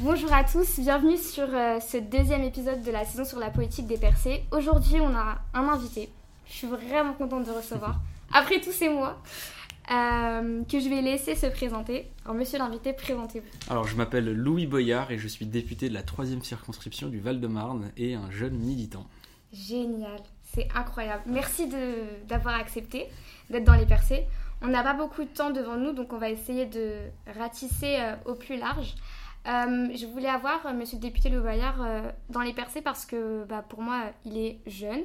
Bonjour à tous, bienvenue sur euh, ce deuxième épisode de la saison sur la politique des percées. Aujourd'hui, on a un invité. Je suis vraiment contente de recevoir. Après tous ces mois, euh, que je vais laisser se présenter. Alors, monsieur l'invité, présentez-vous. Alors, je m'appelle Louis Boyard et je suis député de la troisième circonscription du Val-de-Marne et un jeune militant. Génial, c'est incroyable. Merci de- d'avoir accepté d'être dans les percées. On n'a pas beaucoup de temps devant nous, donc on va essayer de ratisser euh, au plus large. Euh, je voulais avoir euh, Monsieur le député Le Bayard euh, dans les percées parce que bah, pour moi il est jeune.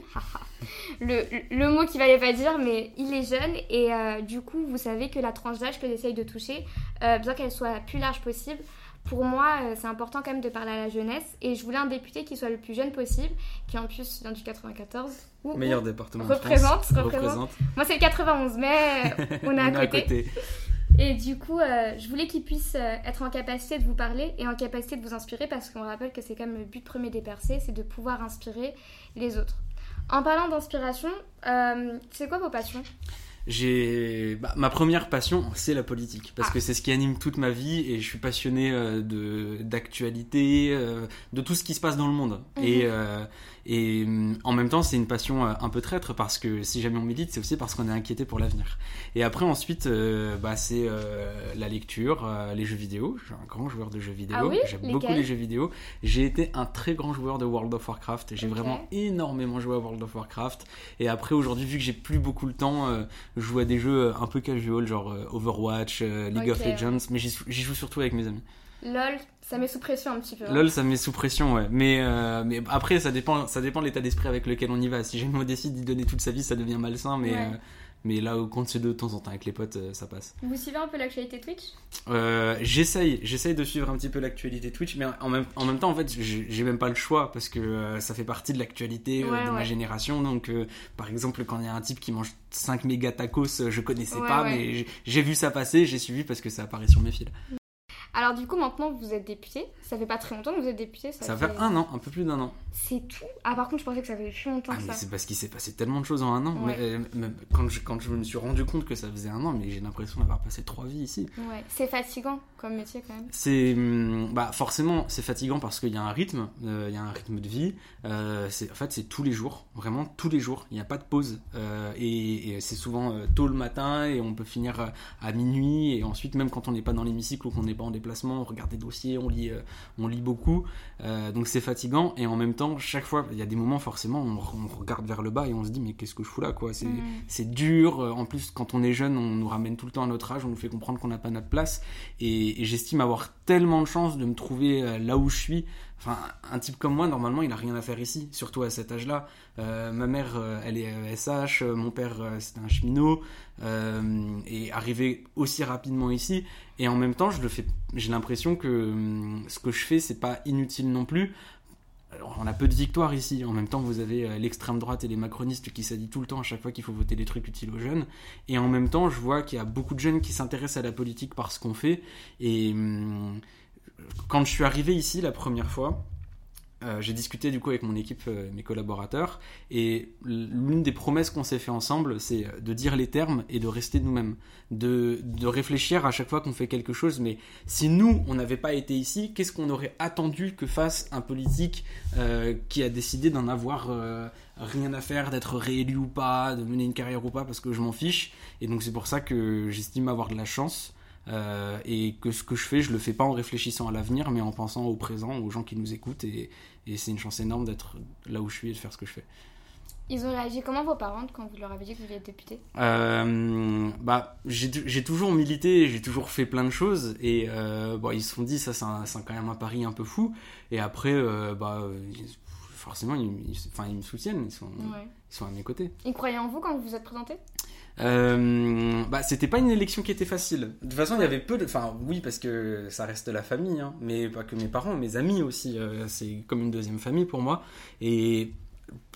le, le mot qu'il fallait pas dire, mais il est jeune et du coup vous savez que la tranche d'âge que j'essaye de toucher, bien qu'elle soit la plus large possible, pour moi c'est important quand même de parler à la jeunesse et je voulais un député qui soit le plus jeune possible, qui en plus vient du 94. Ouh, Meilleur département Représente, de France. représente. Moi c'est le 91 mais on est à côté. Et du coup, euh, je voulais qu'il puisse euh, être en capacité de vous parler et en capacité de vous inspirer parce qu'on rappelle que c'est même le but premier des percées, c'est de pouvoir inspirer les autres. En parlant d'inspiration, euh, c'est quoi vos passions? J'ai bah, ma première passion, c'est la politique parce Ah. que c'est ce qui anime toute ma vie et je suis passionné euh, de d'actualité, euh, de tout ce qui se passe dans le monde. Mhm. Et euh, et hum, en même temps, c'est une passion euh, un peu traître parce que si jamais on milite, c'est aussi parce qu'on est inquiété pour l'avenir. Et après, ensuite, euh, bah, c'est euh, la lecture, euh, les jeux vidéo. Je suis un grand joueur de jeux vidéo. Ah oui? J'aime beaucoup les jeux vidéo. J'ai été un très grand joueur de World of Warcraft. J'ai vraiment énormément joué à World of Warcraft. Et après, aujourd'hui, vu que j'ai plus beaucoup le temps, euh, je joue à des jeux un peu casual, genre euh, Overwatch, euh, League of. Legends. Mais j'y joue surtout avec mes amis. LOL, ça met sous pression un petit peu. hein. LOL, ça me met sous pression, ouais. Mais, euh, mais après, ça dépend, ça dépend de l'état d'esprit avec lequel on y va. Si jamais on décide d'y donner toute sa vie, ça devient malsain. Mais, Ouais. euh, mais là, au compte c'est de temps en temps avec les potes, euh, ça passe. Vous suivez un peu l'actualité Twitch? Euh, j'essaye, j'essaye de suivre un petit peu l'actualité Twitch, mais en même, en même temps, en fait, j'ai même pas le choix parce que euh, ça fait partie de l'actualité euh, Ouais, de ma génération. Donc, par exemple, quand il y a un type qui mange 5 méga tacos, je connaissais Ouais, pas, mais j'ai vu ça passer, j'ai suivi parce que ça apparaît sur mes fils. Alors du coup, maintenant vous êtes député. Ça fait pas très longtemps que vous êtes député. Ça, Ça faire un an, un peu plus d'un an. C'est tout Ah par contre, je pensais que ça fait plus longtemps Ah, que ça. c'est parce qu'il s'est passé tellement de choses en un an. Ouais. Mais, euh, quand, je, quand je me suis rendu compte que ça faisait un an, mais j'ai l'impression d'avoir passé trois vies ici. Ouais, c'est fatigant comme métier quand même. C'est hum, bah forcément c'est fatigant parce qu'il y a un rythme, euh, il y a un rythme de vie. Euh, c'est en fait c'est tous les jours, vraiment tous les jours. Il n'y a pas de pause Euh, et, et c'est souvent tôt le matin et on peut finir à minuit et ensuite même quand on n'est pas dans l'hémicycle ou qu'on n'est pas en on regarde des dossiers, on lit, euh, on lit beaucoup. Euh, donc c'est fatigant et en même temps chaque fois il y a des moments forcément on, on regarde vers le bas et on se dit mais qu'est-ce que je fous là quoi? C'est c'est dur. Euh, En plus, quand on est jeune, on nous ramène tout le temps à notre âge, on nous fait comprendre qu'on n'a pas notre place. Et, et j'estime avoir tellement de chance de me trouver là où je suis. Enfin, un type comme moi, normalement, il a rien à faire ici, surtout à cet âge-là. Euh, ma mère, euh, elle est SH, euh, mon père, c'est un cheminot, et arriver aussi rapidement ici. Et en même temps, je le fais. J'ai l'impression que hum, ce que je fais, c'est pas inutile non plus. Alors, on a peu de victoires ici. En même temps, vous avez l'extrême droite et les macronistes qui s'adient tout le temps à chaque fois qu'il faut voter des trucs utiles aux jeunes. Et en même temps, je vois qu'il y a beaucoup de jeunes qui s'intéressent à la politique par ce qu'on fait. Et hum, quand je suis arrivé ici la première fois, euh, j'ai discuté du coup avec mon équipe, euh, mes collaborateurs, et l'une des promesses qu'on s'est fait ensemble, c'est de dire les termes et de rester nous-mêmes, de, de réfléchir à chaque fois qu'on fait quelque chose. Mais si nous, on n'avait pas été ici, qu'est-ce qu'on aurait attendu que fasse un politique euh, qui a décidé d'en avoir rien à faire, d'être réélu ou pas, de mener une carrière ou pas, parce que je m'en fiche. Et donc c'est pour ça que j'estime avoir de la chance. Euh, et que ce que je fais, je le fais pas en réfléchissant à l'avenir, mais en pensant au présent, aux gens qui nous écoutent, et, et c'est une chance énorme d'être là où je suis et de faire ce que je fais. Ils ont réagi comment vos parents quand vous leur avez dit que vous vouliez être député? Euh, bah, j'ai toujours milité, j'ai toujours fait plein de choses, et euh, bon, ils se sont dit ça, c'est quand même un pari un peu fou. Et après, euh, bah, forcément, ils, ils- me soutiennent, ils sont, Ouais. ils sont à mes côtés. Ils croyaient en vous quand vous vous êtes présenté Euh, bah, c'était pas une élection qui était facile. De toute façon, il y avait peu de. Enfin, oui, parce que ça reste la famille, hein, mais pas que mes parents, mes amis aussi. euh, c'est comme une deuxième famille pour moi. Et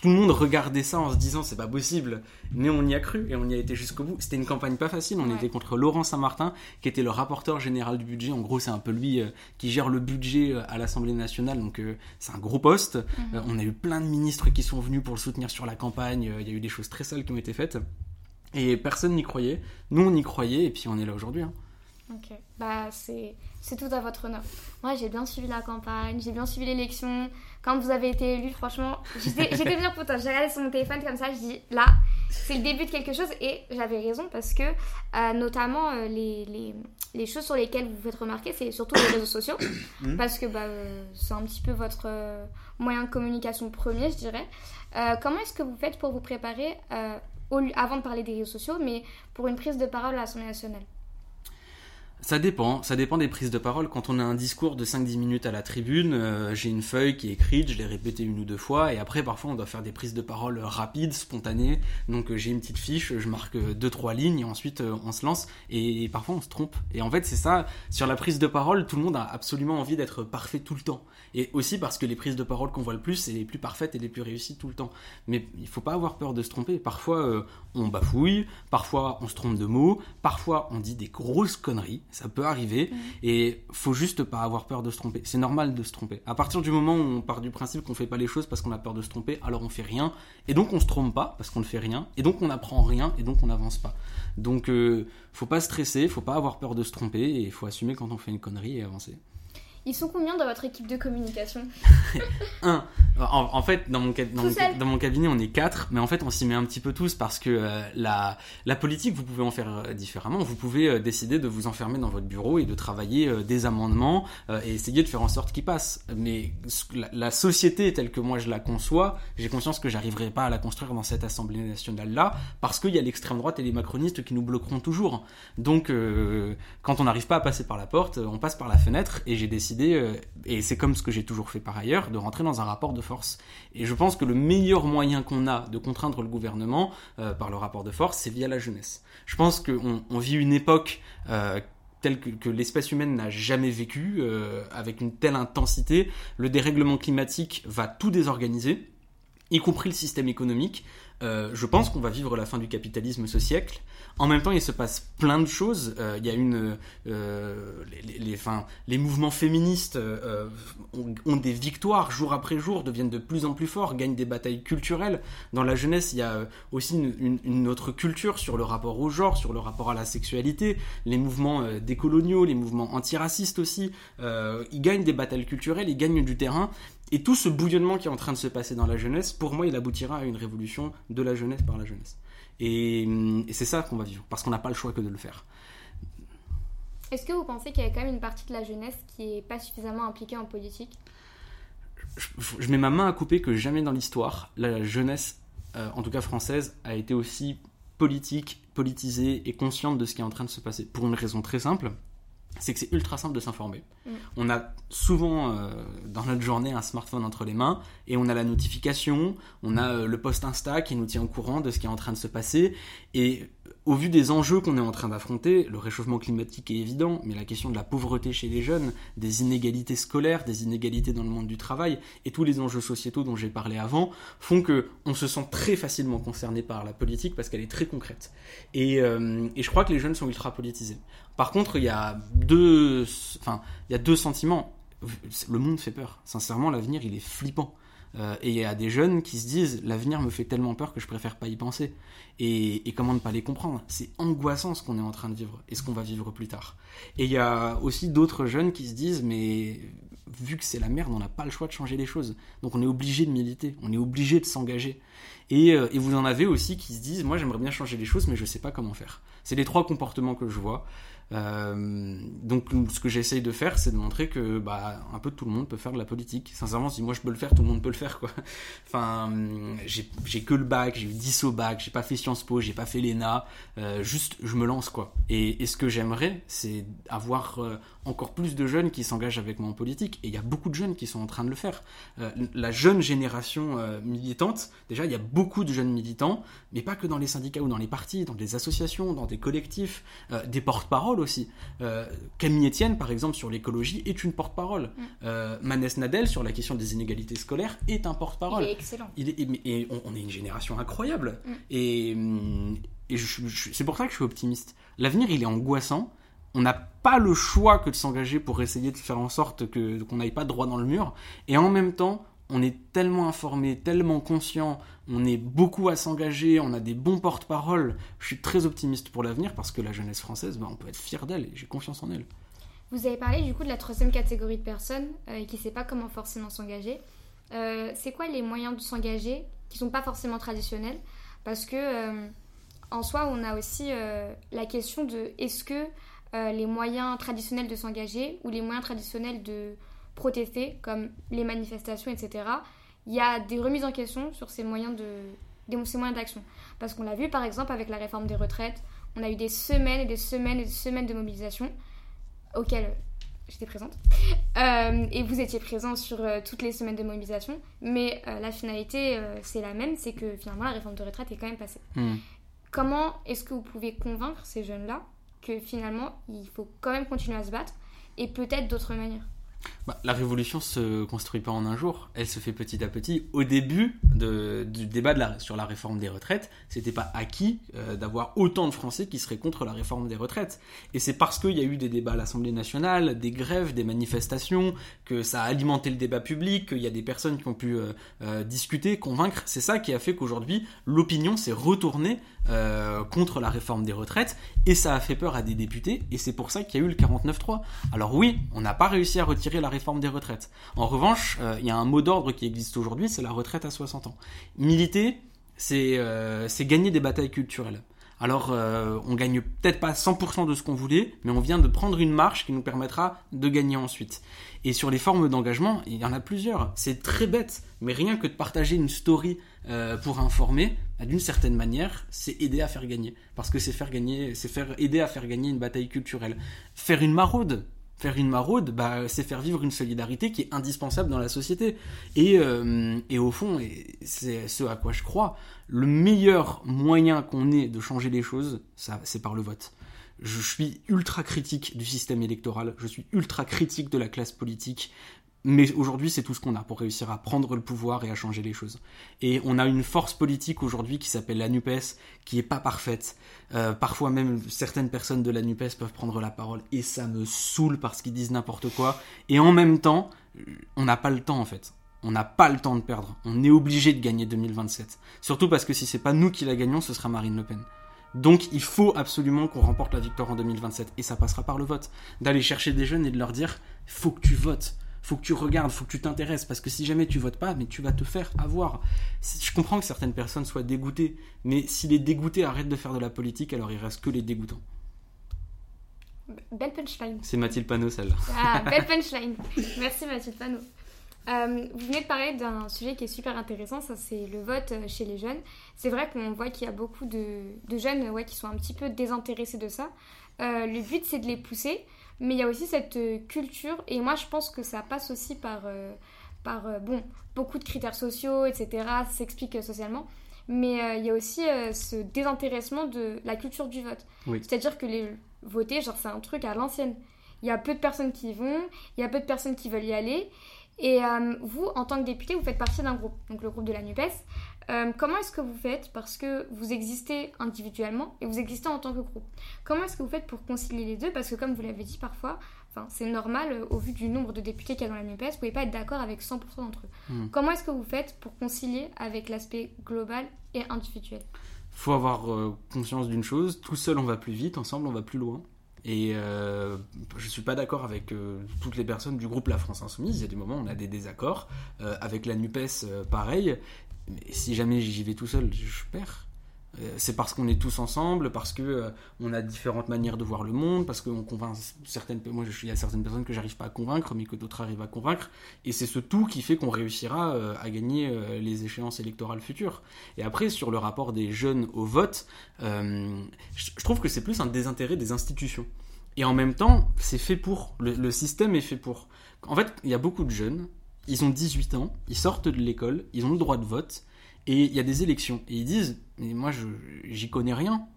tout le monde regardait ça en se disant c'est pas possible, mais on y a cru et on y a été jusqu'au bout. C'était une campagne pas facile. On Ouais. était contre Laurent Saint-Martin, qui était le rapporteur général du budget. En gros, c'est un peu lui euh, qui gère le budget euh, à l'Assemblée nationale, donc euh, c'est un gros poste. Euh, on a eu plein de ministres qui sont venus pour le soutenir sur la campagne. Il y a eu des choses très sales qui ont été faites. Et personne n'y croyait. Nous, on y croyait, et puis on est là aujourd'hui. hein. Ok, bah c'est tout à votre honneur. Moi j'ai bien suivi la campagne, j'ai bien suivi l'élection. Quand vous avez été élu, franchement, j'étais bien contente. J'ai regardé sur mon téléphone comme ça, je dis là, c'est le début de quelque chose et j'avais raison parce que euh, notamment euh, les, les, les, choses sur lesquelles vous vous faites remarquer, c'est surtout les réseaux sociaux mmh. parce que bah, euh, c'est un petit peu votre moyen de communication premier, je dirais. comment est-ce que vous faites pour vous préparer avant de parler des réseaux sociaux, mais pour une prise de parole à l'Assemblée nationale ça dépend, ça dépend des prises de parole. Quand on a un discours de 5-10 minutes à la tribune, euh, j'ai une feuille qui est écrite, je l'ai répétée une ou deux fois, et après parfois on doit faire des prises de parole rapides, spontanées. Donc euh, j'ai une petite fiche, je marque 2-3 lignes, et ensuite euh, on se lance, et, parfois on se trompe. Et en fait c'est ça, sur la prise de parole, tout le monde a absolument envie d'être parfait tout le temps. Et aussi parce que les prises de parole qu'on voit le plus, c'est les plus parfaites et les plus réussies tout le temps. Mais il faut pas avoir peur de se tromper. Parfois on bafouille, parfois on se trompe de mots, parfois on dit des grosses conneries ça peut arriver, et faut juste pas avoir peur de se tromper. C'est normal de se tromper. À partir du moment où on part du principe qu'on fait pas les choses parce qu'on a peur de se tromper, alors on fait rien, et donc on se trompe pas parce qu'on ne fait rien, et donc on apprend rien, et donc on n'avance pas. Donc euh, faut pas stresser, faut pas avoir peur de se tromper, et il faut assumer quand on fait une connerie et avancer. Ils sont combien dans votre équipe de communication Un. En, fait, dans mon, dans, mon, cabinet, on est quatre, mais en fait, on s'y met un petit peu tous parce que euh, la, la politique, vous pouvez en faire euh, différemment. Vous pouvez euh, décider de vous enfermer dans votre bureau et de travailler des amendements et essayer de faire en sorte qu'ils passent. Mais la, société telle que moi je la conçois, j'ai conscience que j'arriverai pas à la construire dans cette Assemblée nationale-là parce qu'il y a l'extrême droite et les macronistes qui nous bloqueront toujours. Donc, quand on n'arrive pas à passer par la porte, on passe par la fenêtre et j'ai décidé euh, et c'est comme ce que j'ai toujours fait par ailleurs, de rentrer dans un rapport de force. Et je pense que le meilleur moyen qu'on a de contraindre le gouvernement euh, par le rapport de force, c'est via la jeunesse. Je pense qu'on on vit une époque euh, telle que, l'espèce humaine n'a jamais vécu, avec une telle intensité. Le dérèglement climatique va tout désorganiser, y compris le système économique. Je pense qu'on va vivre la fin du capitalisme ce siècle. En même temps, il se passe plein de choses. Euh, il y a une, euh, les, les, les mouvements féministes euh, ont, des victoires jour après jour, deviennent de plus en plus forts, gagnent des batailles culturelles. Dans la jeunesse, il y a aussi une, une, autre culture sur le rapport au genre, sur le rapport à la sexualité. Les mouvements décoloniaux, les mouvements antiracistes aussi, ils gagnent des batailles culturelles, ils gagnent du terrain. Et tout ce bouillonnement qui est en train de se passer dans la jeunesse, pour moi, il aboutira à une révolution de la jeunesse par la jeunesse. Et, c'est ça qu'on va vivre, parce qu'on n'a pas le choix que de le faire. Est-ce que vous pensez qu'il y a quand même une partie de la jeunesse qui n'est pas suffisamment impliquée en politique? Je, mets ma main à couper que jamais dans l'histoire, la jeunesse, euh, en tout cas française, a été aussi politique, politisée et consciente de ce qui est en train de se passer. Pour une raison très simple, c'est que c'est ultra simple de s'informer. Mm. On a souvent euh, dans notre journée un smartphone entre les mains et on a la notification, on a euh, le post Insta qui nous tient au courant de ce qui est en train de se passer et au vu des enjeux qu'on est en train d'affronter, le réchauffement climatique est évident, mais la question de la pauvreté chez les jeunes, des inégalités scolaires, des inégalités dans le monde du travail, et tous les enjeux sociétaux dont j'ai parlé avant, font que on se sent très facilement concerné par la politique parce qu'elle est très concrète. Et, euh, et, je crois que les jeunes sont ultra politisés. Par contre, il y a deux, enfin, il y a deux sentiments. Le monde fait peur. Sincèrement, l'avenir, il est flippant. Euh, et il y a des jeunes qui se disent l'avenir me fait tellement peur que je préfère pas y penser. Et, comment ne pas les comprendre? C'est angoissant ce qu'on est en train de vivre et ce qu'on va vivre plus tard. Et il y a aussi d'autres jeunes qui se disent mais vu que c'est la merde, on n'a pas le choix de changer les choses. Donc on est obligé de militer, on est obligé de s'engager. Et, euh, et, vous en avez aussi qui se disent moi j'aimerais bien changer les choses mais je sais pas comment faire. C'est les trois comportements que je vois. Euh, donc ce que j'essaye de faire, c'est de montrer que bah, un peu tout le monde peut faire de la politique. Sincèrement, si moi je peux le faire, tout le monde peut le faire. Quoi. Enfin, j'ai que le bac, j'ai eu 10 au bac, j'ai pas fait Sciences Po, j'ai pas fait l'ENA. Euh, juste, je me lance. quoi. Et, ce que j'aimerais, c'est avoir euh, encore plus de jeunes qui s'engagent avec moi en politique. Et il y a beaucoup de jeunes qui sont en train de le faire. la jeune génération militante, déjà, il y a beaucoup de jeunes militants, mais pas que dans les syndicats ou dans les partis, dans des associations, dans des collectifs, des porte-paroles aussi. Euh, Camille Etienne, par exemple, sur l'écologie, est une porte-parole. Mm. Euh, Manès Nadel, sur la question des inégalités scolaires, est un porte-parole. Il est excellent. Il est, et on, est une génération incroyable. Mm. Et, mm, et c'est pour ça que je suis optimiste. L'avenir, il est angoissant. On n'a pas le choix que de s'engager pour essayer de faire en sorte que qu'on n'aille pas droit dans le mur. Et en même temps, on est tellement informé, tellement conscient, on est beaucoup à s'engager, on a des bons porte-parole. Je suis très optimiste pour l'avenir parce que la jeunesse française, bah, on peut être fier d'elle et j'ai confiance en elle. Vous avez parlé du coup de la troisième catégorie de personnes euh, qui ne sait pas comment forcément s'engager. Euh, c'est quoi les moyens de s'engager qui sont pas forcément traditionnels? Parce que euh, en soi, on a aussi la question de est-ce que les moyens traditionnels de s'engager ou les moyens traditionnels de protester, comme les manifestations, etc., il y a des remises en question sur ces moyens de, ces moyens d'action. Parce qu'on l'a vu par exemple avec la réforme des retraites, on a eu des semaines et des semaines et des semaines de mobilisation auxquelles j'étais présente. Euh, et vous étiez présent sur euh, toutes les semaines de mobilisation. Mais euh, la finalité, c'est la même, c'est que finalement la réforme de retraite est quand même passée. Hmm. Comment est-ce que vous pouvez convaincre ces jeunes-là que finalement il faut quand même continuer à se battre et peut-être d'autres manières bah, la révolution se construit pas en un jour, elle se fait petit à petit. Au début du débat sur la réforme des retraites, c'était pas acquis euh, d'avoir autant de Français qui seraient contre la réforme des retraites. Et c'est parce qu'il y a eu des débats à l'Assemblée nationale, des grèves, des manifestations, que ça a alimenté le débat public, qu'il y a des personnes qui ont pu euh, euh, discuter, convaincre. C'est ça qui a fait qu'aujourd'hui l'opinion s'est retournée contre la réforme des retraites et ça a fait peur à des députés et c'est pour ça qu'il y a eu le 49-3. Alors oui, on n'a pas réussi à retirer la réforme des retraites. En revanche, euh, il y a un mot d'ordre qui existe aujourd'hui, c'est la retraite à 60 ans. Militer, euh, c'est gagner des batailles culturelles. Alors, euh, on gagne peut-être pas 100% de ce qu'on voulait, mais on vient de prendre une marche qui nous permettra de gagner ensuite. Et sur les formes d'engagement, il y en a plusieurs. C'est très bête, mais rien que de partager une story pour informer, bah, d'une certaine manière, c'est aider à faire gagner. Parce que c'est faire gagner, c'est faire aider à faire gagner une bataille culturelle. Faire une maraude, Faire une maraude, bah, c'est faire vivre une solidarité qui est indispensable dans la société. Et, euh, et au fond, c'est ce à quoi je crois, le meilleur moyen qu'on ait de changer les choses, ça, c'est par le vote. Je suis ultra critique du système électoral, je suis ultra critique de la classe politique, mais aujourd'hui, c'est tout ce qu'on a pour réussir à prendre le pouvoir et à changer les choses. Et on a une force politique aujourd'hui qui s'appelle la NUPES, qui est pas parfaite. Euh, parfois même, certaines personnes de la NUPES peuvent prendre la parole et ça me saoule parce qu'ils disent n'importe quoi. Et en même temps, on n'a pas le temps en fait. On n'a pas le temps de perdre. On est obligé de gagner 2027. Surtout parce que si c'est pas nous qui la gagnons, ce sera Marine Le Pen. Donc il faut absolument qu'on remporte la victoire en 2027 et ça passera par le vote. D'aller chercher des jeunes et de leur dire faut que tu votes faut que tu regardes, faut que tu t'intéresses, parce que si jamais tu votes pas, mais tu vas te faire avoir. Je comprends que certaines personnes soient dégoûtées, mais si les dégoûtés arrêtent de faire de la politique, alors il reste que les dégoûtants. Belle punchline. C'est Mathilde Panot, celle-là. Ah, belle punchline. Merci Mathilde Panot. Euh, vous venez de parler d'un sujet qui est super intéressant, ça c'est le vote euh, chez les jeunes. C'est vrai qu'on voit qu'il y a beaucoup de, jeunes ouais, qui sont un petit peu désintéressés de ça. Euh, le but c'est de les pousser, mais il y a aussi cette euh, culture, et moi je pense que ça passe aussi par, euh, par euh, bon, beaucoup de critères sociaux, etc. Ça s'explique socialement. Mais il y a aussi ce désintéressement de la culture du vote. C'est-à-dire que les voter, genre c'est un truc à l'ancienne. Il y a peu de personnes qui y vont, il y a peu de personnes qui veulent y aller. Et vous, en tant que député, vous faites partie d'un groupe, donc le groupe de la NUPES. Euh, comment est-ce que vous faites Parce que vous existez individuellement et vous existez en tant que groupe? Comment est-ce que vous faites pour concilier les deux? Parce que comme vous l'avez dit parfois, c'est normal euh, au vu du nombre de députés qu'il y a dans la NUPES, vous ne pouvez pas être d'accord avec 100% d'entre eux. Hmm. Comment est-ce que vous faites pour concilier avec l'aspect global et individuel? Il faut avoir euh, conscience d'une chose, tout seul on va plus vite, ensemble on va plus loin. Et je ne suis pas d'accord avec toutes les personnes du groupe La France Insoumise. Il y a des moments où on a des désaccords. avec la NUPES, pareil. Mais si jamais j'y vais tout seul, je perds. Euh, c'est parce qu'on est tous ensemble, parce que euh, on a différentes manières de voir le monde, parce qu'on convainc certaines. Moi, il y a certaines personnes que j'arrive pas à convaincre, mais que d'autres arrivent à convaincre. Et c'est ce tout qui fait qu'on réussira euh, à gagner les échéances électorales futures. Et après, sur le rapport des jeunes au vote, je trouve que c'est plus un désintérêt des institutions. Et en même temps, c'est fait pour. Le, le système est fait pour. En fait, il y a beaucoup de jeunes ils ont 18 ans, ils sortent de l'école, ils ont le droit de vote, et il y a des élections. Et ils disent, mais moi, j'y connais rien.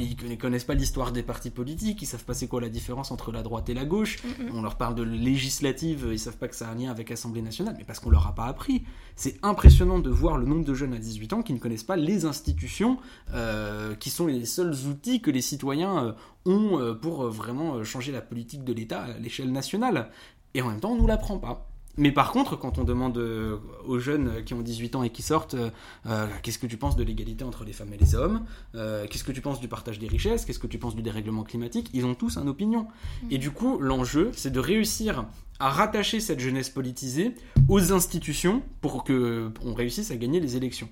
Ils ne connaissent pas l'histoire des partis politiques, ils savent pas c'est quoi la différence entre la droite et la gauche. On leur parle de législative, ils savent pas que ça a un lien avec l'Assemblée nationale, mais parce qu'on leur a pas appris. C'est impressionnant de voir le nombre de jeunes à 18 ans qui ne connaissent pas les institutions, euh, qui sont les seuls outils que les citoyens euh, ont euh, pour vraiment changer la politique de l'État à l'échelle nationale. Et en même temps, on nous l'apprend pas. Mais par contre, quand on demande euh, aux jeunes qui ont 18 ans et qui sortent, euh, euh, qu'est-ce que tu penses de l'égalité entre les femmes et les hommes Qu'est-ce que tu penses du partage des richesses Qu'est-ce que tu penses du dérèglement climatique Ils ont tous une opinion. Et du coup, l'enjeu, c'est de réussir à rattacher cette jeunesse politisée aux institutions pour que on réussisse à gagner les élections.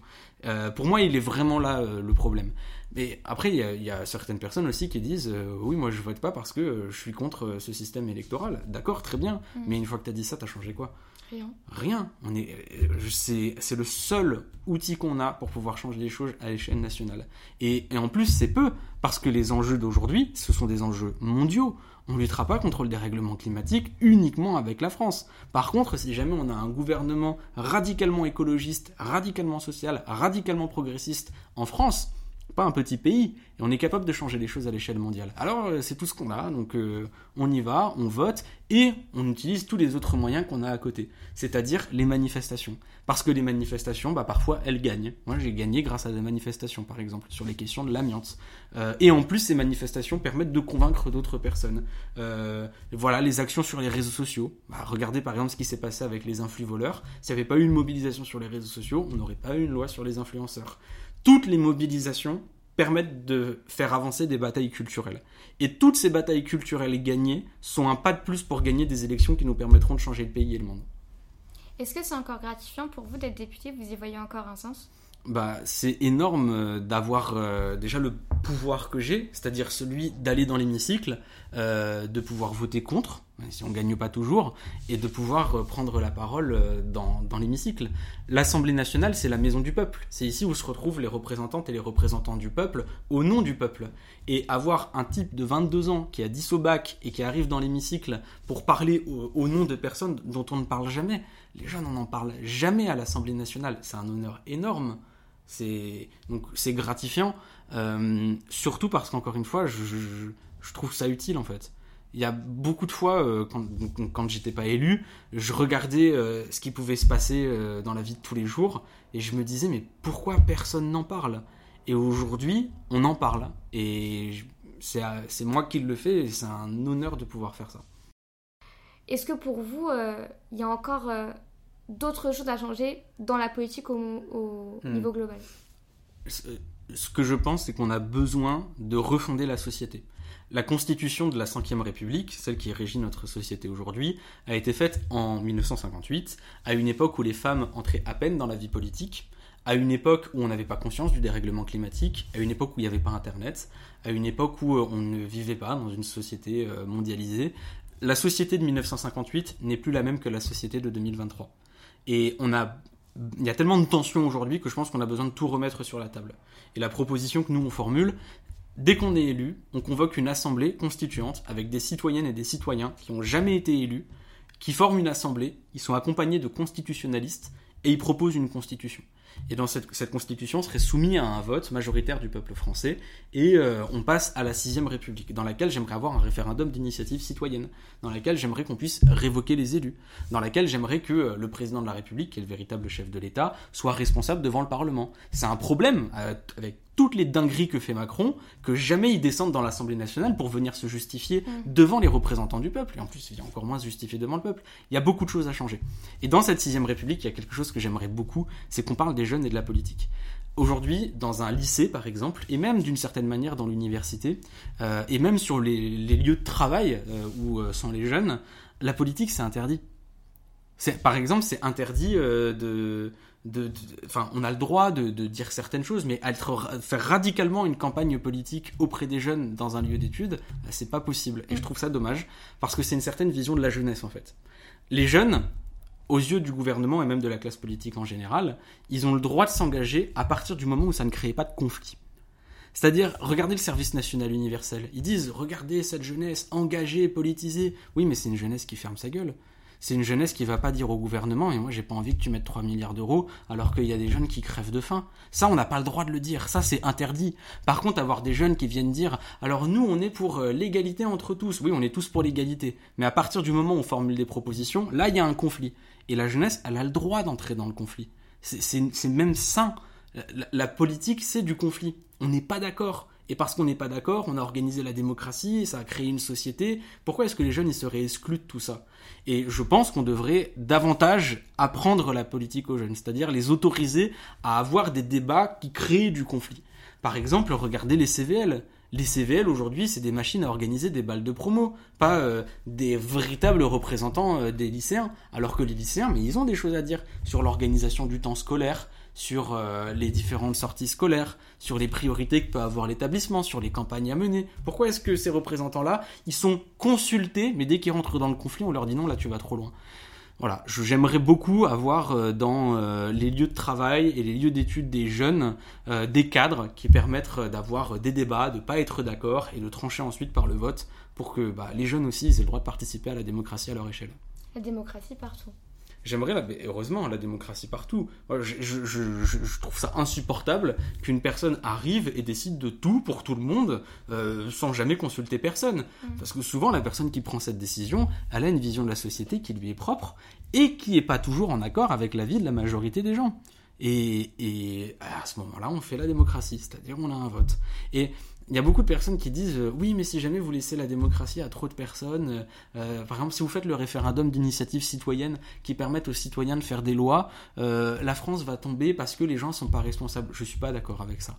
pour moi, il est vraiment là le problème. Mais après, il y, a certaines personnes aussi qui disent oui, moi je vote pas parce que je suis contre ce système électoral. D'accord, très bien. Mm. Mais une fois que tu as dit ça, tu as changé quoi? Rien. Rien. On est, c'est, le seul outil qu'on a pour pouvoir changer les choses à l'échelle nationale. Et, en plus, c'est peu, parce que les enjeux d'aujourd'hui, ce sont des enjeux mondiaux. On ne luttera pas contre le dérèglement climatique uniquement avec la France. Par contre, si jamais on a un gouvernement radicalement écologiste, radicalement social, radicalement progressiste en France, un petit pays, et on est capable de changer les choses à l'échelle mondiale. Alors euh, c'est tout ce qu'on a, donc euh, on y va, on vote, et on utilise tous les autres moyens qu'on a à côté, c'est-à-dire les manifestations. Parce que les manifestations, bah, parfois, elles gagnent. Moi, j'ai gagné grâce à des manifestations, par exemple, sur les questions de l'amiante. Euh, et en plus, ces manifestations permettent de convaincre d'autres personnes. voilà, les actions sur les réseaux sociaux. Bah, regardez, par exemple, ce qui s'est passé avec les influx voleurs. S'il n'y avait pas eu une mobilisation sur les réseaux sociaux, on n'aurait pas eu une loi sur les influenceurs toutes les mobilisations permettent de faire avancer des batailles culturelles. Et toutes ces batailles culturelles gagnées sont un pas de plus pour gagner des élections qui nous permettront de changer le pays et le monde. Est-ce que c'est encore gratifiant pour vous d'être député? Vous y voyez encore un sens? Bah, c'est énorme euh, d'avoir euh, déjà le pouvoir que j'ai, c'est-à-dire celui d'aller dans l'hémicycle, euh, de pouvoir voter contre, si on ne gagne pas toujours, et de pouvoir prendre la parole dans, l'hémicycle. L'Assemblée nationale, c'est la maison du peuple. C'est ici où se retrouvent les représentantes et les représentants du peuple au nom du peuple. Et avoir un type de 22 ans qui a 10 au bac et qui arrive dans l'hémicycle pour parler au nom de personnes dont on ne parle jamais, les jeunes, n'en parle jamais à l'Assemblée nationale. C'est un honneur énorme. C'est donc c'est gratifiant, euh, surtout parce qu'encore une fois, je, trouve ça utile en fait. Il y a beaucoup de fois, euh, quand, quand j'étais pas élu, je regardais euh, ce qui pouvait se passer dans la vie de tous les jours et je me disais mais pourquoi personne n'en parle? Et aujourd'hui, on en parle et c'est moi qui le fais et c'est un honneur de pouvoir faire ça. Est-ce que pour vous, il y a encore d'autres choses à changer dans la politique au, hmm. niveau global? Ce que je pense, c'est qu'on a besoin de refonder la société. La constitution de la Ve République, celle qui régit notre société aujourd'hui, a été faite en 1958, à une époque où les femmes entraient à peine dans la vie politique, à une époque où on n'avait pas conscience du dérèglement climatique, à une époque où il n'y avait pas Internet, à une époque où euh, on ne vivait pas dans une société euh, mondialisée. La société de 1958 n'est plus la même que la société de 2023. Et on a, il y a tellement de tensions aujourd'hui que je pense qu'on a besoin de tout remettre sur la table. Et la proposition que nous on formule, dès qu'on est élu, on convoque une assemblée constituante avec des citoyennes et des citoyens qui n'ont jamais été élus, qui forment une assemblée, ils sont accompagnés de constitutionnalistes et ils proposent une constitution. Et dans cette, constitution serait soumise à un vote majoritaire du peuple français et euh, on passe à la sixième république, dans laquelle j'aimerais avoir un référendum d'initiative citoyenne, dans laquelle j'aimerais qu'on puisse révoquer les élus, dans laquelle j'aimerais que euh, le président de la République, qui est le véritable chef de l'État, soit responsable devant le Parlement. C'est un problème euh, avec toutes les dingueries que fait Macron, que jamais il descende dans l'Assemblée nationale pour venir se justifier mm. devant les représentants du peuple. Et en plus, il est encore moins se justifier devant le peuple. Il y a beaucoup de choses à changer. Et dans cette sixième République, il y a quelque chose que j'aimerais beaucoup, c'est qu'on parle des jeunes et de la politique. Aujourd'hui, dans un lycée, par exemple, et même d'une certaine manière dans l'université, euh, et même sur les, lieux de travail euh, où euh, sont les jeunes, la politique, c'est interdit. Par exemple, c'est interdit de enfin, on a le droit de, dire certaines choses, mais faire radicalement une campagne politique auprès des jeunes dans un lieu d'études, bah, c'est pas possible. Et je trouve ça dommage, parce que c'est une certaine vision de la jeunesse, en fait. Les jeunes, aux yeux du gouvernement et même de la classe politique en général, ils ont le droit de s'engager à partir du moment où ça ne crée pas de conflit. C'est-à-dire, regardez le service national universel. Ils disent, regardez cette jeunesse engagée, politisée. Oui, mais c'est une jeunesse qui ferme sa gueule c'est une jeunesse qui va pas dire au gouvernement, et moi j'ai pas envie que tu mettes 3 milliards d'euros alors qu'il y a des jeunes qui crèvent de faim. Ça, on n'a pas le droit de le dire, ça c'est interdit. Par contre, avoir des jeunes qui viennent dire, alors nous on est pour euh, l'égalité entre tous, oui on est tous pour l'égalité, mais à partir du moment où on formule des propositions, là il y a un conflit. Et la jeunesse, elle a le droit d'entrer dans le conflit. C'est même sain. La, la politique, c'est du conflit. On n'est pas d'accord. Et parce qu'on n'est pas d'accord, on a organisé la démocratie, ça a créé une société. Pourquoi est-ce que les jeunes ils seraient exclus de tout ça? Et je pense qu'on devrait davantage apprendre la politique aux jeunes, c'est-à-dire les autoriser à avoir des débats qui créent du conflit. Par exemple, regardez les CVL. Les CVL aujourd'hui, c'est des machines à organiser des balles de promo, pas euh, des véritables représentants euh, des lycéens. Alors que les lycéens, mais ils ont des choses à dire sur l'organisation du temps scolaire, sur euh, les différentes sorties scolaires, sur les priorités que peut avoir l'établissement, sur les campagnes à mener. Pourquoi est-ce que ces représentants-là, ils sont consultés, mais dès qu'ils rentrent dans le conflit, on leur dit non, là tu vas trop loin. Voilà, j'aimerais beaucoup avoir euh, dans euh, les lieux de travail et les lieux d'études des jeunes des cadres qui permettent d'avoir des débats, de ne pas être d'accord et de trancher ensuite par le vote pour que bah, les jeunes aussi aient le droit de participer à la démocratie à leur échelle. La démocratie partout. J'aimerais, la, heureusement, la démocratie partout. Je, je, je, je trouve ça insupportable qu'une personne arrive et décide de tout pour tout le monde euh, sans jamais consulter personne. Mm. Parce que souvent, la personne qui prend cette décision, elle a une vision de la société qui lui est propre et qui n'est pas toujours en accord avec la vie de la majorité des gens. Et, et à ce moment-là, on fait la démocratie, c'est-à-dire on a un vote. Et il y a beaucoup de personnes qui disent euh, oui, mais si jamais vous laissez la démocratie à trop de personnes, euh, euh, par exemple, si vous faites le référendum d'initiative citoyenne qui permettent aux citoyens de faire des lois, la France va tomber parce que les gens sont pas responsables. Je suis pas d'accord avec ça.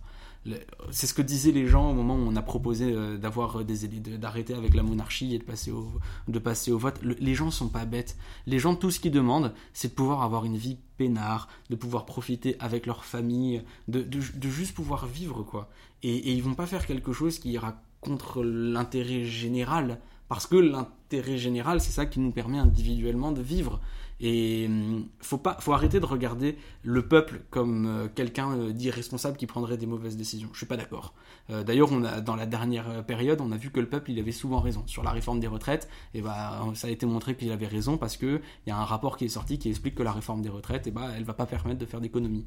C'est ce que disaient les gens au moment où on a proposé d'avoir des d'arrêter avec la monarchie et de passer au, de passer au vote. les gens sont pas bêtes. Les gens, tout ce qu'ils demandent, c'est de pouvoir avoir une vie peinard, de pouvoir profiter avec leur famille, de, de, de juste pouvoir vivre, quoi et, et ils vont pas faire quelque chose qui ira contre l'intérêt général parce que l'intérêt général c'est ça qui nous permet individuellement de vivre et hum, faut pas, faut arrêter de regarder le peuple comme euh, quelqu'un euh, d'irresponsable qui prendrait des mauvaises décisions. Je suis pas d'accord. Euh, d'ailleurs, on a dans la dernière période, on a vu que le peuple, il avait souvent raison sur la réforme des retraites. Et bah, ça a été montré qu'il avait raison parce que il y a un rapport qui est sorti qui explique que la réforme des retraites, et bah, elle va pas permettre de faire d'économies.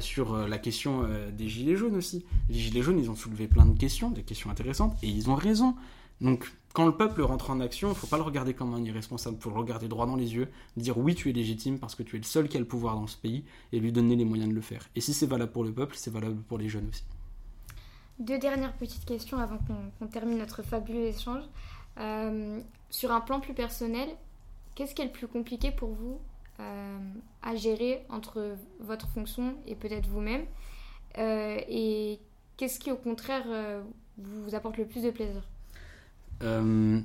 sur la question des gilets jaunes aussi, les gilets jaunes, ils ont soulevé plein de questions, des questions intéressantes, et ils ont raison. Donc quand le peuple rentre en action, il ne faut pas le regarder comme un irresponsable, il faut le regarder droit dans les yeux, dire oui, tu es légitime parce que tu es le seul qui a le pouvoir dans ce pays et lui donner les moyens de le faire. Et si c'est valable pour le peuple, c'est valable pour les jeunes aussi. Deux dernières petites questions avant qu'on termine notre fabuleux échange. Euh, sur un plan plus personnel, qu'est-ce qui est le plus compliqué pour vous euh, à gérer entre votre fonction et peut-être vous-même? Euh, Et qu'est-ce qui au contraire vous apporte le plus de plaisir? Euh,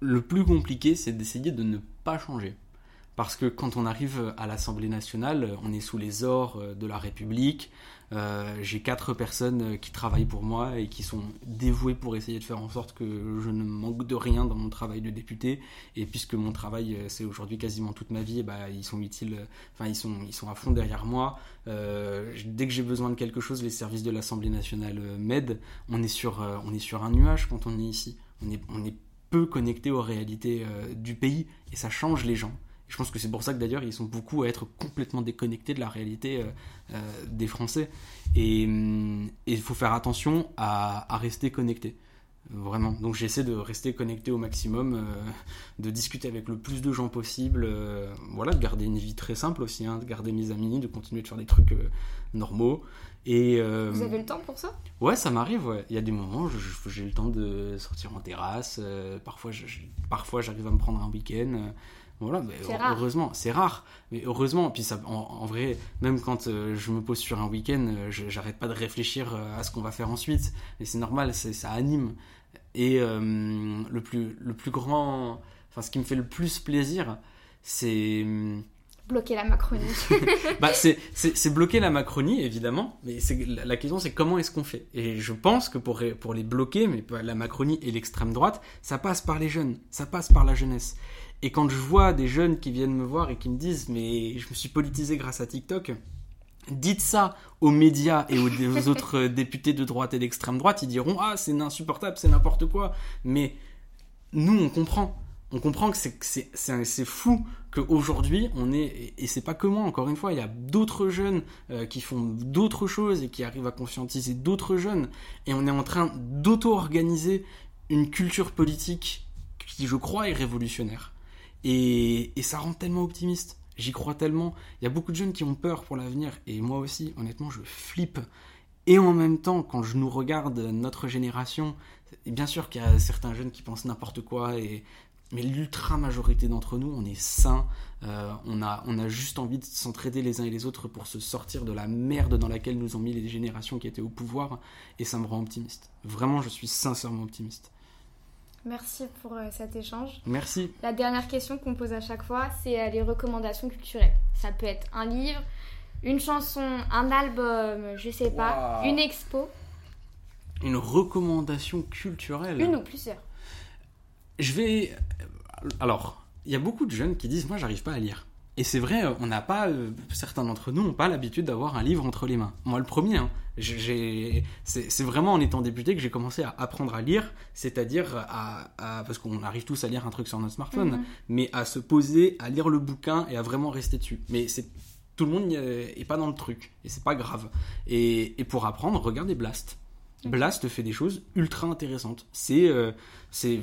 le plus compliqué, c'est d'essayer de ne pas changer. Parce que quand on arrive à l'Assemblée nationale, on est sous les ors euh, de la République. Euh, j'ai quatre personnes qui travaillent pour moi et qui sont dévouées pour essayer de faire en sorte que je ne manque de rien dans mon travail de député. Et puisque mon travail, c'est aujourd'hui quasiment toute ma vie, bah, ils sont utiles, enfin ils sont, ils sont à fond derrière moi. dès que j'ai besoin de quelque chose, les services de l'Assemblée nationale m'aident. On on est sur un nuage quand on est ici on est, peu connecté aux réalités euh, du pays et ça change les gens. Je pense que c'est pour ça que d'ailleurs ils sont beaucoup à être complètement déconnectés de la réalité euh, euh, des Français. Et il faut faire attention à, à rester connecté. Vraiment. Donc j'essaie de rester connecté au maximum, de discuter avec le plus de gens possible, voilà, de garder une vie très simple aussi, hein, de garder mes amis, de continuer de faire des trucs normaux. Et, euh, Vous avez le temps pour ça? Ouais, ça m'arrive. Ouais. Il y a des moments où j'ai le temps de sortir en terrasse. Euh, parfois, parfois, j'arrive à me prendre un week-end. Euh, voilà, mais heureusement, c'est rare. Mais heureusement, puis ça, en, vrai, même quand je me pose sur un week-end, j'arrête pas de réfléchir à ce qu'on va faire ensuite. Et c'est normal, ça anime. Et le plus, le plus grand, enfin, ce qui me fait le plus plaisir, c'est bloquer la Macronie. bah, c'est bloquer la Macronie, évidemment, mais la question c'est comment est-ce qu'on fait? Et je pense que pour, pour les bloquer, mais la Macronie et l'extrême droite, ça passe par les jeunes, ça passe par la jeunesse. Et quand je vois des jeunes qui viennent me voir et qui me disent mais je me suis politisé grâce à TikTok, dites ça aux médias et aux, autres députés de droite et d'extrême droite, ils diront ah c'est insupportable, c'est n'importe quoi. Mais nous on comprend on comprend que c'est fou qu'aujourd'hui, on est, et c'est pas que moi, encore une fois, il y a d'autres jeunes euh, qui font d'autres choses et qui arrivent à conscientiser d'autres jeunes, et on est en train d'auto-organiser une culture politique qui, je crois, est révolutionnaire. Et, et ça rend tellement optimiste. J'y crois tellement. Il y a beaucoup de jeunes qui ont peur pour l'avenir, et moi aussi, honnêtement, je flippe. Et en même temps, quand je nous regarde, notre génération, bien sûr qu'il y a certains jeunes qui pensent n'importe quoi, et, mais l'ultra majorité d'entre nous, on est sains, euh, on, a, on a juste envie de s'entraider les uns et les autres pour se sortir de la merde dans laquelle nous ont mis les générations qui étaient au pouvoir, et ça me rend optimiste. Vraiment, je suis sincèrement optimiste. Merci pour euh, cet échange. Merci. La dernière question qu'on pose à chaque fois, c'est euh, les recommandations culturelles. Ça peut être un livre, une chanson, un album, je sais pas, Wow. une expo, Une recommandation culturelle. une ou plusieurs. Je vais. Alors, il y a beaucoup de jeunes qui disent Moi, j'arrive pas à lire. Et c'est vrai, euh, on n'a pas. euh, certains d'entre nous n'ont pas l'habitude d'avoir un livre entre les mains. Moi, le premier, hein, c'est vraiment en étant débuté que j'ai commencé à apprendre à lire, c'est-à-dire à, à- Parce qu'on arrive tous à lire un truc sur notre smartphone, Mhm. mais à se poser, à lire le bouquin et à vraiment rester dessus. Mais c'est. Tout le monde n'y est est pas dans le truc, et c'est pas grave. Et, et pour apprendre, regardez Blast. Blast fait des choses ultra intéressantes. C'est, euh, c'est,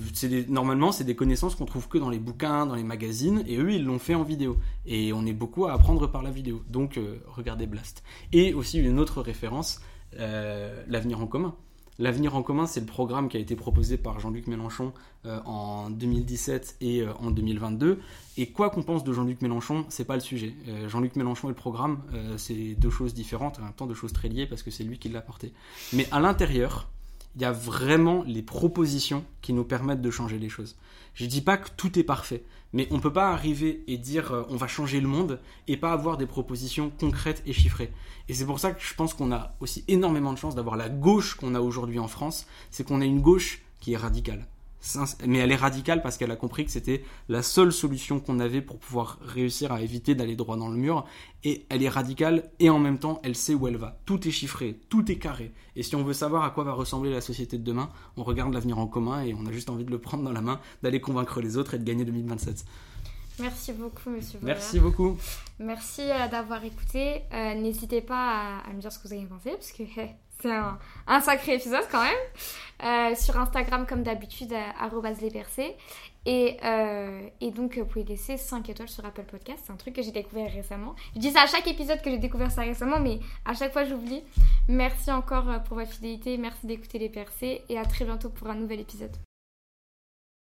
normalement, c'est des connaissances qu'on trouve que dans les bouquins, dans les magazines, et eux, ils l'ont fait en vidéo. Et on est beaucoup à apprendre par la vidéo. Donc, euh, regardez Blast. Et aussi une autre référence, euh, l'avenir en commun. L'avenir en commun, c'est le programme qui a été proposé par Jean-Luc Mélenchon euh, en 2017 et euh, en 2022. Et quoi qu'on pense de Jean-Luc Mélenchon, c'est pas le sujet. Euh, Jean-Luc Mélenchon et le programme, c'est deux choses différentes, en même temps deux choses très liées parce que c'est lui qui l'a porté. Mais à l'intérieur, il y a vraiment les propositions qui nous permettent de changer les choses. Je dis pas que tout est parfait, mais on peut pas arriver et dire euh, on va changer le monde et pas avoir des propositions concrètes et chiffrées. Et c'est pour ça que je pense qu'on a aussi énormément de chance d'avoir la gauche qu'on a aujourd'hui en France, c'est qu'on a une gauche qui est radicale. Mais elle est radicale parce qu'elle a compris que c'était la seule solution qu'on avait pour pouvoir réussir à éviter d'aller droit dans le mur. Et elle est radicale et en même temps, elle sait où elle va. Tout est chiffré, tout est carré. Et si on veut savoir à quoi va ressembler la société de demain, on regarde l'avenir en commun et on a juste envie de le prendre dans la main, d'aller convaincre les autres et de gagner 2027. Merci beaucoup, monsieur Bollard. Merci beaucoup. Merci euh, d'avoir écouté. Euh, N'hésitez pas à, à me dire ce que vous avez pensé, parce que c'est un, sacré épisode quand même. Euh, sur Instagram, comme d'habitude, euh, lespercés. Et, euh, et donc, vous pouvez laisser 5 étoiles sur Apple Podcast. C'est un truc que j'ai découvert récemment. Je dis ça à chaque épisode que j'ai découvert ça récemment, mais à chaque fois, j'oublie. Merci encore pour votre fidélité. Merci d'écouter les percés. Et à très bientôt pour un nouvel épisode.